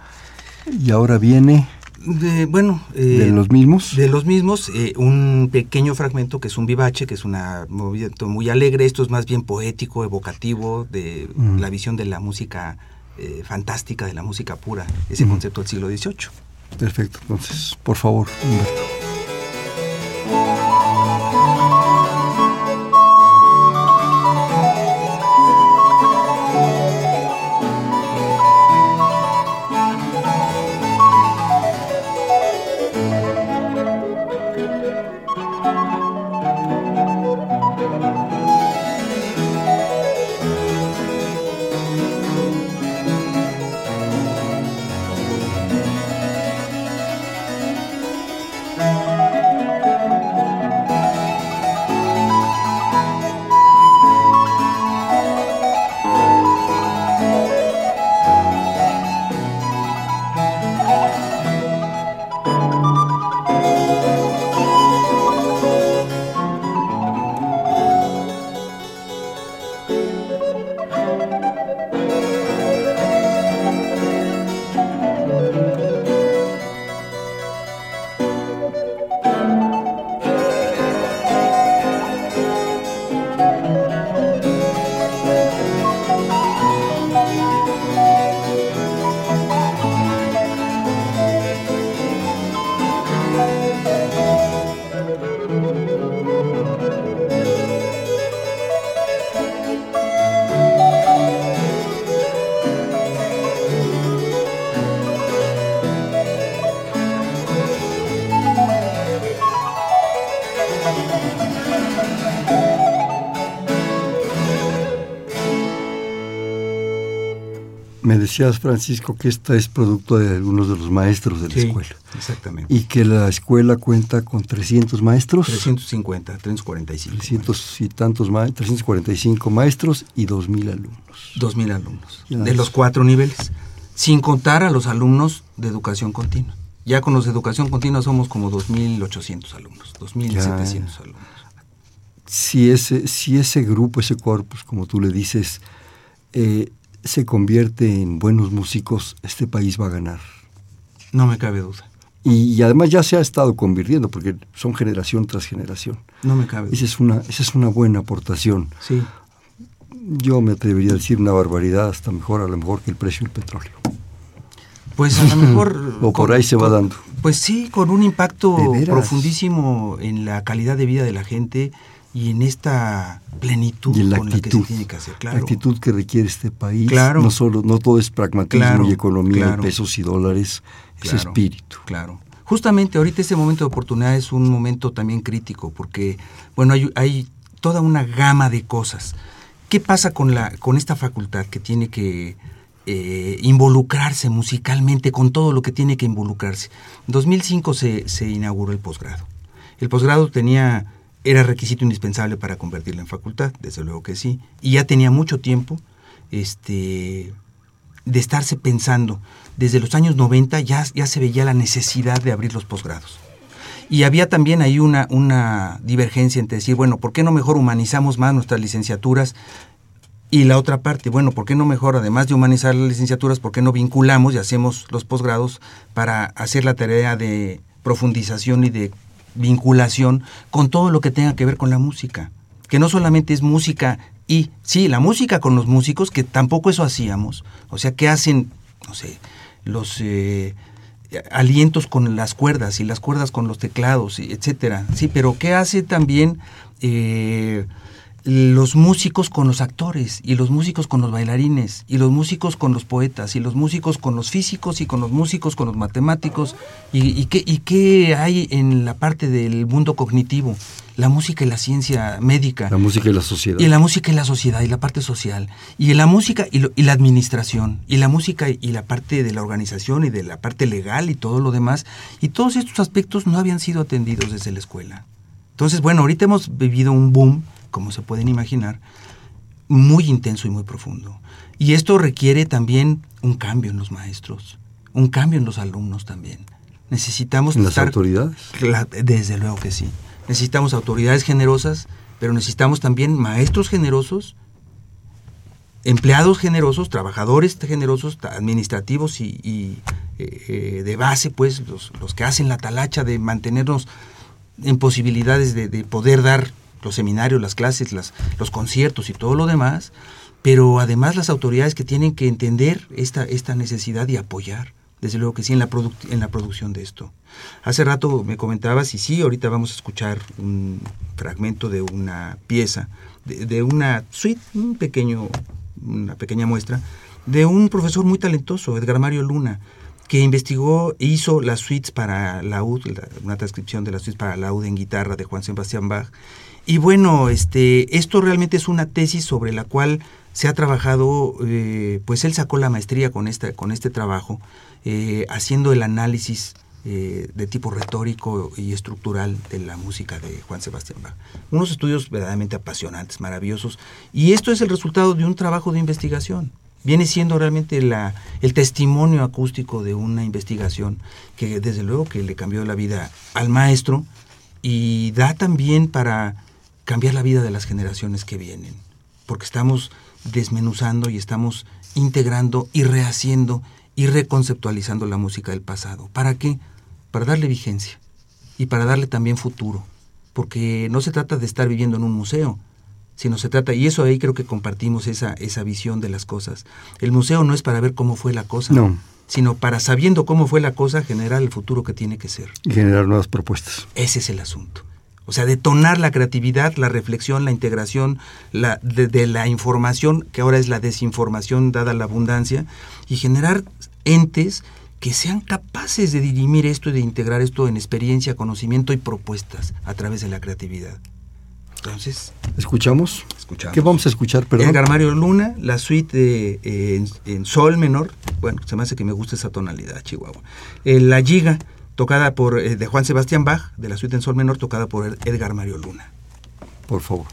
Y ahora viene De, bueno, eh, de los mismos. De los mismos, eh, un pequeño fragmento que es un vivache, que es un movimiento muy alegre. Esto es más bien poético, evocativo, de Mm. la visión de la música eh, fantástica, de la música pura, ese Ujú. concepto del siglo XVIII. Perfecto. Entonces, por favor, Humberto. Decías, Francisco, que esta es producto de algunos de los maestros de la Sí, escuela. Exactamente. Y que la escuela cuenta con 300 maestros. 350, 345. 300 y tantos ma 345 maestros y 2.000 alumnos. 2.000 alumnos, Ya de es. los cuatro niveles, sin contar a los alumnos de educación continua. Ya con los de educación continua somos como 2.800 alumnos, 2.700 alumnos. Si ese, si ese grupo, ese corpus, como tú le dices, eh, se convierte en buenos músicos, este país va a ganar. No me cabe duda, Y, y además ya se ha estado convirtiendo, porque son generación tras generación. no me cabe Esa duda. es una, esa es una buena aportación. Sí, Yo me atrevería a decir una barbaridad, hasta mejor, a lo mejor que el precio del petróleo. pues a lo mejor... O por ahí se va dando. Pues sí, con un impacto profundísimo en la calidad de vida de la gente y en esta plenitud Y en la con la que se actitud, tiene que hacer, la claro. actitud que requiere este país. Claro. No solo, no todo es pragmatismo Claro, y economía, claro. pesos y dólares, es espíritu. Claro. Justamente ahorita este momento de oportunidad es un momento también crítico porque, bueno, hay, hay toda una gama de cosas. ¿Qué pasa con, la, con esta facultad que tiene que eh, involucrarse musicalmente con todo lo que tiene que involucrarse? En 2005 se, se inauguró el posgrado. El posgrado tenía, era requisito indispensable para convertirla en facultad, desde luego que sí, y ya tenía mucho tiempo este, de estarse pensando. Desde los años 90 ya, ya se veía la necesidad de abrir los posgrados. Y había también ahí una, una divergencia entre decir, bueno, ¿por qué no mejor humanizamos más nuestras licenciaturas? Y la otra parte, bueno, ¿por qué no mejor, además de humanizar las licenciaturas, por qué no vinculamos y hacemos los posgrados para hacer la tarea de profundización y de vinculación con todo lo que tenga que ver con la música? Que no solamente es música y, sí, la música con los músicos, que tampoco eso hacíamos. O sea, ¿qué hacen, no sé, los eh, alientos con las cuerdas y las cuerdas con los teclados, etcétera? Sí, pero ¿qué hace también eh, los músicos con los actores y los músicos con los bailarines y los músicos con los poetas y los músicos con los físicos y con los músicos con los matemáticos y, y qué, y qué hay en la parte del mundo cognitivo la música y la ciencia médica La música y la sociedad. y la música y la sociedad y la parte social y la música y, lo- y la administración y la música y la parte de la organización y de la parte legal y todo lo demás y todos estos aspectos no habían sido atendidos desde la escuela entonces bueno ahorita hemos vivido un boom como se pueden imaginar muy intenso y muy profundo y esto requiere también un cambio en los maestros un cambio en los alumnos también necesitamos en las autoridades. Desde luego que sí. Necesitamos autoridades generosas, pero necesitamos también maestros generosos empleados generosos, trabajadores generosos, administrativos y, eh, eh, de base, pues los, los, que hacen la talacha de mantenernos en posibilidades de, poder dar los seminarios, las clases, las, los conciertos y todo lo demás, pero además las autoridades que tienen que entender esta, esta necesidad y apoyar, desde luego que sí, en la, en la producción de esto. Hace rato me comentabas, y sí, ahorita vamos a escuchar un fragmento de una pieza, de, de una suite, un pequeño una pequeña muestra, de un profesor muy talentoso, Edgar Mario Luna, que investigó e hizo las suites para laúd, una transcripción de las suites para laúd en guitarra de Juan Sebastián Bach. Y bueno, este, esto realmente es una tesis sobre la cual se ha trabajado, eh, pues él sacó la maestría con, esta, con este trabajo, eh, haciendo el análisis eh, de tipo retórico y estructural de la música de Juan Sebastián Bach. Unos estudios verdaderamente apasionantes, maravillosos, y esto es el resultado de un trabajo de investigación. Viene siendo realmente la, el testimonio acústico de una investigación que desde luego que le cambió la vida al maestro y da también para cambiar la vida de las generaciones que vienen, porque estamos desmenuzando y estamos integrando y rehaciendo y reconceptualizando la música del pasado. ¿Para qué? Para darle vigencia y para darle también futuro. Porque no se trata de estar viviendo en un museo, sino se trata, y eso ahí creo que compartimos esa, esa visión de las cosas. El museo no es para ver cómo fue la cosa, no. sino para sabiendo cómo fue la cosa, generar el futuro que tiene que ser. Y generar nuevas propuestas. Ese es el asunto. O sea, detonar la creatividad, la reflexión, la integración la, de, la información, que ahora es la desinformación dada la abundancia, y generar entes que sean capaces de dirimir esto y de integrar esto en experiencia, conocimiento y propuestas a través de la creatividad. Entonces, ¿escuchamos? Escuchamos. ¿Qué vamos a escuchar, perdón? Edgar Mario Luna, la suite en, sol menor. Bueno, se me hace que me gusta esa tonalidad, Chihuahua. Eh, la giga, tocada por eh, de Juan Sebastián Bach, de la suite en sol menor, tocada por Edgar Mario Luna. Por favor.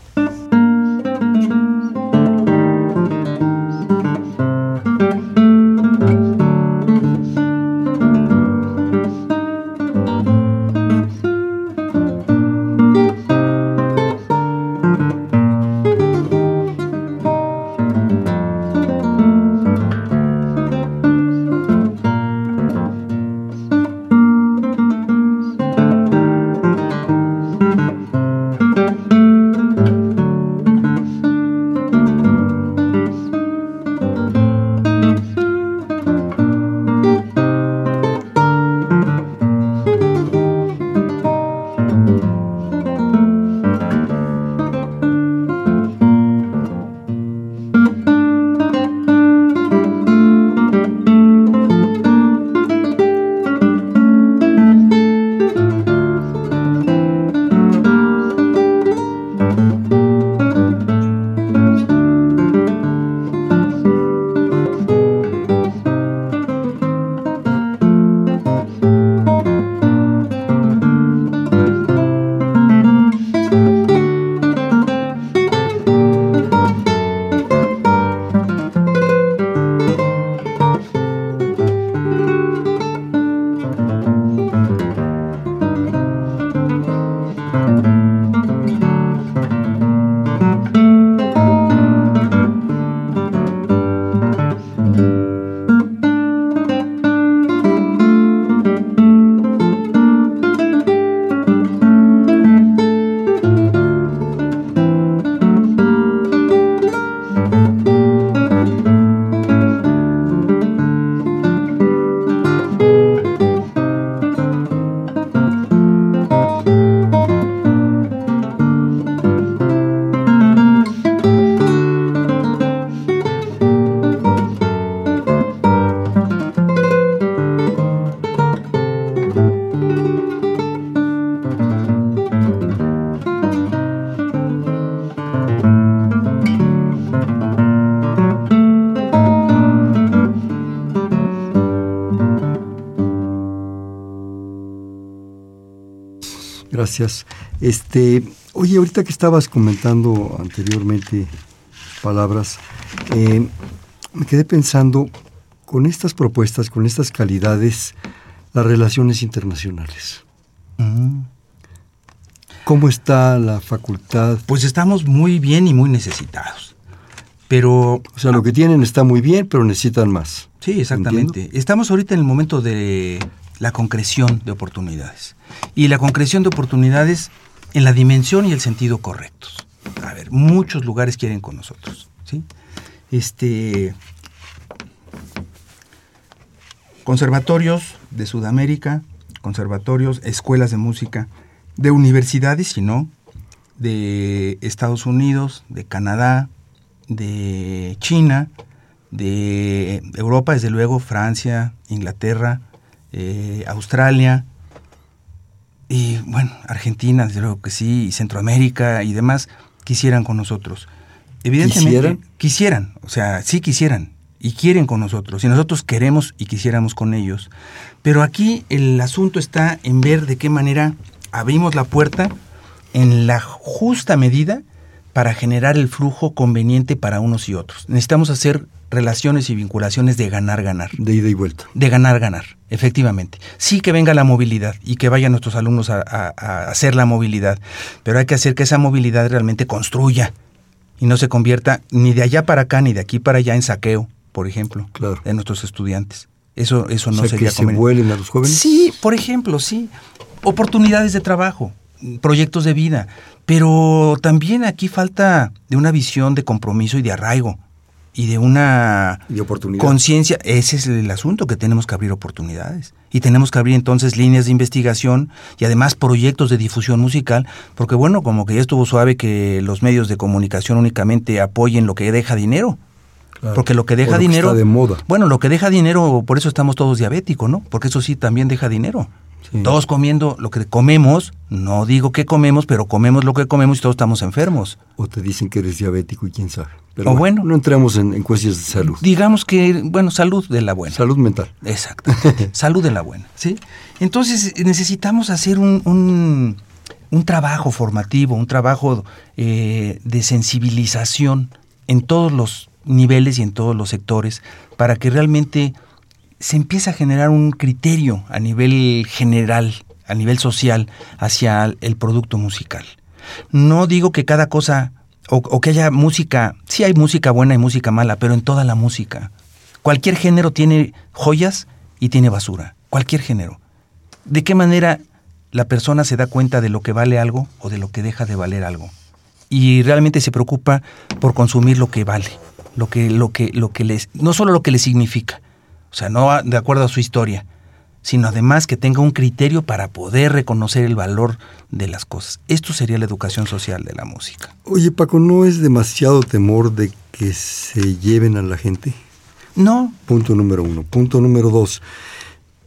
Gracias. Este, oye, ahorita que estabas comentando anteriormente palabras, eh, me quedé pensando con estas propuestas, con estas calidades, las relaciones internacionales. Mm. ¿Cómo está la facultad? Pues estamos muy bien y muy necesitados. Pero... O sea, lo que tienen está muy bien, pero necesitan más. Sí, exactamente. Estamos ahorita en el momento de la concreción de oportunidades. Y la concreción de oportunidades en la dimensión y el sentido correctos. A ver, muchos lugares quieren con nosotros. ¿sí? Este, conservatorios de Sudamérica, conservatorios, escuelas de música, de universidades, si no, de Estados Unidos, de Canadá, de China, de Europa, desde luego, Francia, Inglaterra, eh, Australia, y bueno, Argentina, desde luego que sí, y Centroamérica y demás, quisieran con nosotros. Evidentemente, ¿Quisieran? quisieran, o sea, sí quisieran, y quieren con nosotros, y nosotros queremos y quisiéramos con ellos. Pero aquí el asunto está en ver de qué manera abrimos la puerta en la justa medida para generar el flujo conveniente para unos y otros. Necesitamos hacer relaciones y vinculaciones de ganar-ganar. De ida y vuelta. De ganar-ganar, efectivamente. Sí que venga la movilidad y que vayan nuestros alumnos a, a- a hacer la movilidad, pero hay que hacer que esa movilidad realmente construya y no se convierta ni de allá para acá ni de aquí para allá en saqueo, por ejemplo, Claro. de nuestros estudiantes. Eso, eso no o sea, sería que se conveniente. vuelen a los jóvenes. Sí, por ejemplo, sí. Oportunidades de trabajo, proyectos de vida. Pero también aquí falta de una visión de compromiso y de arraigo. Y de una conciencia. Ese es el asunto, que tenemos que abrir oportunidades. Y tenemos que abrir entonces líneas de investigación y además proyectos de difusión musical. Porque bueno, como que ya estuvo suave que los medios de comunicación únicamente apoyen lo que deja dinero. Claro. Porque lo que deja lo que dinero. está de moda. Bueno, lo que deja dinero, por eso estamos todos diabéticos, ¿no? Porque eso sí también deja dinero. Sí. Todos comiendo lo que comemos, no digo que comemos, pero comemos lo que comemos y todos estamos enfermos. O te dicen que eres diabético y quién sabe. Pero O bueno. no entremos en, en cuestiones de salud. Digamos que, bueno, salud de la buena. Salud mental. Exacto. Salud de la buena, ¿sí? Entonces necesitamos hacer un, un- un trabajo formativo, un trabajo eh, de sensibilización en todos los niveles y en todos los sectores para que realmente se empiece a generar un criterio a nivel general, a nivel social, hacia el producto musical. No digo que cada cosa, o, o que haya música, sí hay música buena y música mala, pero en toda la música. Cualquier género tiene joyas y tiene basura, cualquier género. ¿De qué manera la persona se da cuenta de lo que vale algo o de lo que deja de valer algo? Y realmente se preocupa por consumir lo que vale, lo que, lo que, lo que les, no solo lo que le significa, o sea, no de acuerdo a su historia, sino además que tenga un criterio para poder reconocer el valor de las cosas. Esto sería la educación social de la música. Oye, Paco, ¿no es demasiado temor de que se lleven a la gente? No, Punto número uno. Punto número dos.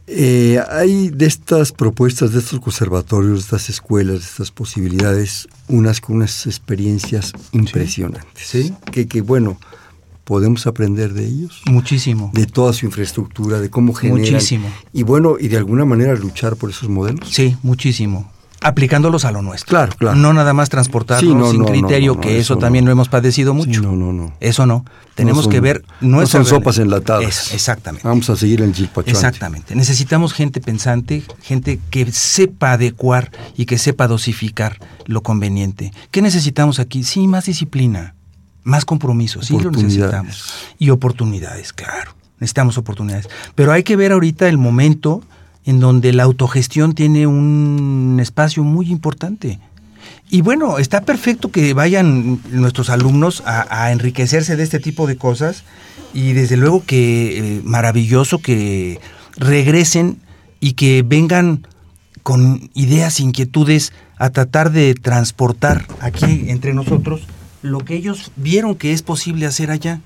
Eh, hay de estas propuestas, de estos conservatorios, de estas escuelas, de estas posibilidades, unas con unas experiencias impresionantes. Sí. Que, que, bueno, podemos aprender de ellos, muchísimo. de toda su infraestructura, de cómo generan. Muchísimo. Y bueno, y de alguna manera luchar por esos modelos. Sí, muchísimo. Aplicándolos a lo nuestro. Claro, claro. No nada más transportarlos Sí, no, sin no, no, criterio, no, no, que eso, eso no. también lo hemos padecido mucho. Sí, no, no, no. Eso no. Tenemos son- que ver no nuestra son sopas enlatadas. Es- exactamente. Vamos a seguir en Chilpachuante. Exactamente. Necesitamos gente pensante, gente que sepa adecuar y que sepa dosificar lo conveniente. ¿Qué necesitamos aquí? Sí, más disciplina, más compromiso, sí lo necesitamos. Y oportunidades, claro. Necesitamos oportunidades. Pero hay que ver ahorita el momento en donde la autogestión tiene un espacio muy importante. Y bueno, está perfecto que vayan nuestros alumnos a, a enriquecerse de este tipo de cosas y desde luego que eh, maravilloso que regresen y que vengan con ideas, inquietudes a tratar de transportar aquí entre nosotros lo que ellos vieron que es posible hacer allá.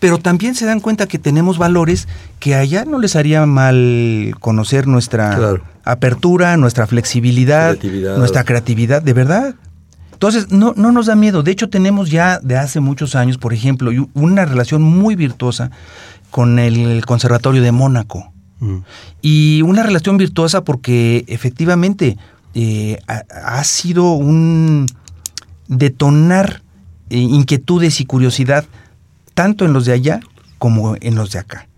Pero también se dan cuenta que tenemos valores que allá no les haría mal conocer nuestra Claro. apertura, nuestra flexibilidad, Creatividad. nuestra creatividad, de verdad. Entonces, no, no nos da miedo. De hecho, tenemos ya de hace muchos años, por ejemplo, una relación muy virtuosa con el Conservatorio de Mónaco. Mm. Y una relación virtuosa porque efectivamente eh, ha, ha sido un detonar inquietudes y curiosidad tanto en los de allá como en los de acá.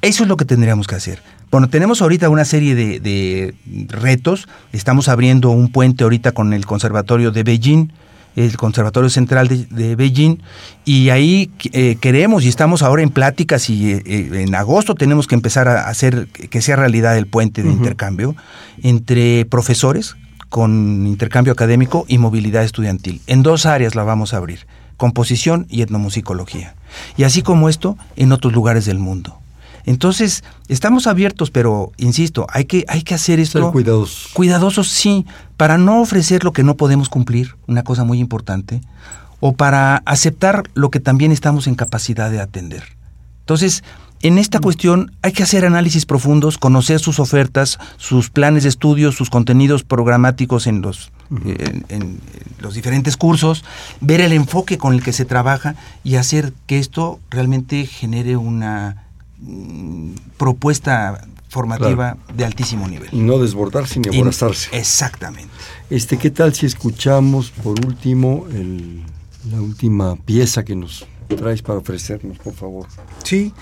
Eso es lo que tendríamos que hacer. Bueno, tenemos ahorita una serie de, de retos. Estamos abriendo un puente ahorita con el Conservatorio de Beijing, el Conservatorio Central de, Beijing, y ahí eh, queremos y estamos ahora en pláticas y eh, eh, en agosto tenemos que empezar a hacer que sea realidad el puente de intercambio entre profesores con intercambio académico y movilidad estudiantil. En dos áreas la vamos a abrir, composición y etnomusicología. Y así como esto, en otros lugares del mundo. Entonces, estamos abiertos, pero insisto, hay que, hay que hacer esto. Ser cuidadosos. Cuidadosos, sí, para no ofrecer lo que no podemos cumplir, una cosa muy importante, o para aceptar lo que también estamos en capacidad de atender. Entonces, en esta cuestión hay que hacer análisis profundos, conocer sus ofertas, sus planes de estudio, sus contenidos programáticos en los, en, los diferentes cursos, ver el enfoque con el que se trabaja y hacer que esto realmente genere una Mm, propuesta formativa de altísimo nivel. Y no desbordarse ni aborazarse. Exactamente. Este, ¿Qué tal si escuchamos por último la última pieza que nos traes para ofrecernos, por favor? Sí,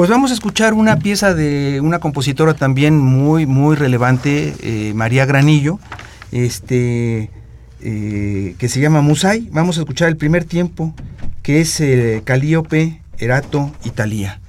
pues vamos a escuchar una pieza de una compositora también muy, muy relevante, eh, María Granillo, este, eh, que se llama Musay. Vamos a escuchar el primer tiempo, que es eh, Calíope, Erato, Italia.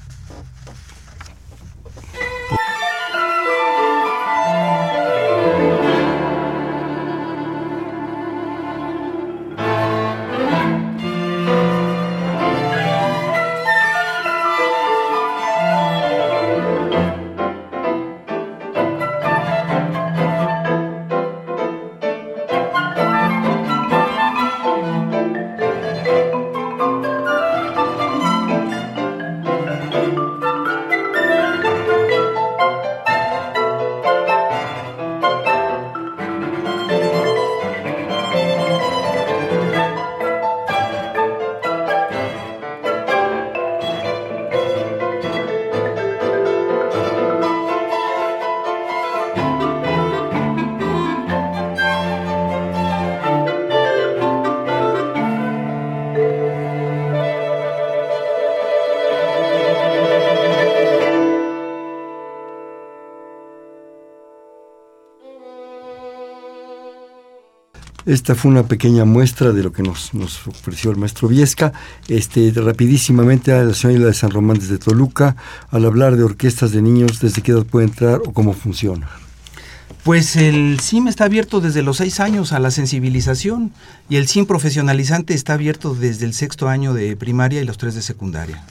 Esta fue una pequeña muestra de lo que nos, ofreció el maestro Viesca. Este, rapidísimamente a la señora de San Román desde Toluca, al hablar de orquestas de niños, ¿desde qué edad puede entrar o cómo funciona? Pues el CIM está abierto desde los seis años a la sensibilización y el CIM profesionalizante está abierto desde el sexto año de primaria y los tres de secundaria.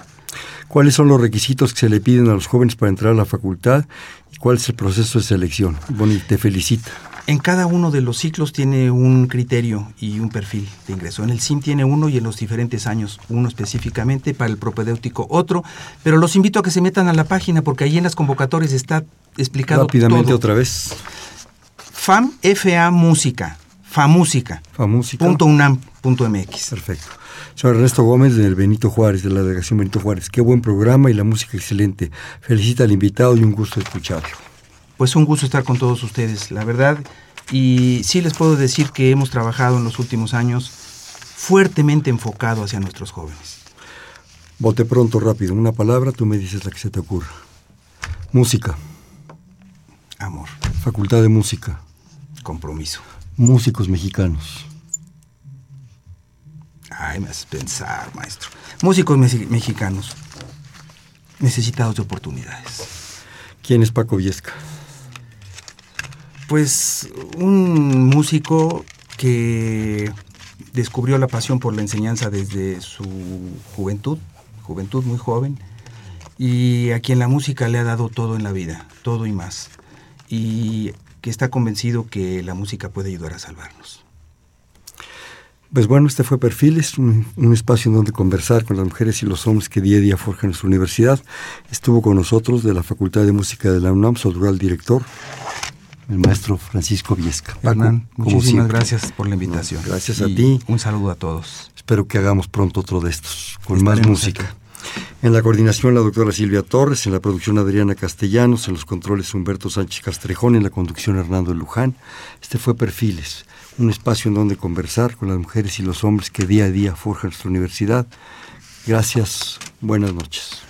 ¿Cuáles son los requisitos que se le piden a los jóvenes para entrar a la facultad y cuál es el proceso de selección? Bonnie, te felicita. En cada uno de los ciclos tiene un criterio y un perfil de ingreso. En el CIM tiene uno y en los diferentes años uno específicamente, para el propedéutico otro. Pero los invito a que se metan a la página porque ahí en las convocatorias está explicado Rápidamente otra vez. FAM, FA Música, FAMúsica. .unam.mx. Perfecto. Soy Ernesto Gómez del Benito Juárez, de la delegación Benito Juárez. Qué buen programa y la música excelente. Felicita al invitado y un gusto escucharlo pues un gusto estar con todos ustedes, la verdad. Y sí les puedo decir que hemos trabajado en los últimos años fuertemente enfocado hacia nuestros jóvenes. Vote pronto, rápido. Una palabra, tú me dices la que se te ocurra. Música. Amor. Facultad de Música. Compromiso. Músicos mexicanos. Ay, me haces pensar, maestro. Músicos mexicanos. Necesitados de oportunidades. ¿Quién es Paco Viesca? Pues un músico que descubrió la pasión por la enseñanza desde su juventud, juventud muy joven, y a quien la música le ha dado todo en la vida, todo y más, y que está convencido que la música puede ayudar a salvarnos. Pues bueno, este fue Perfiles, un, un, espacio en donde conversar con las mujeres y los hombres que día a día forjan nuestra universidad. Estuvo con nosotros de la Facultad de Música de la UNAM, su actual director, el maestro Francisco Viesca. Hernán, muchísimas gracias por la invitación. gracias a ti. Un saludo a todos. Espero que hagamos pronto otro de estos, con más música. En la coordinación la doctora Silvia Torres, en la producción Adriana Castellanos, en los controles Humberto Sánchez Castrejón, en la conducción Hernando Luján. Este fue Perfiles, un espacio en donde conversar con las mujeres y los hombres que día a día forjan nuestra universidad. Gracias, buenas noches.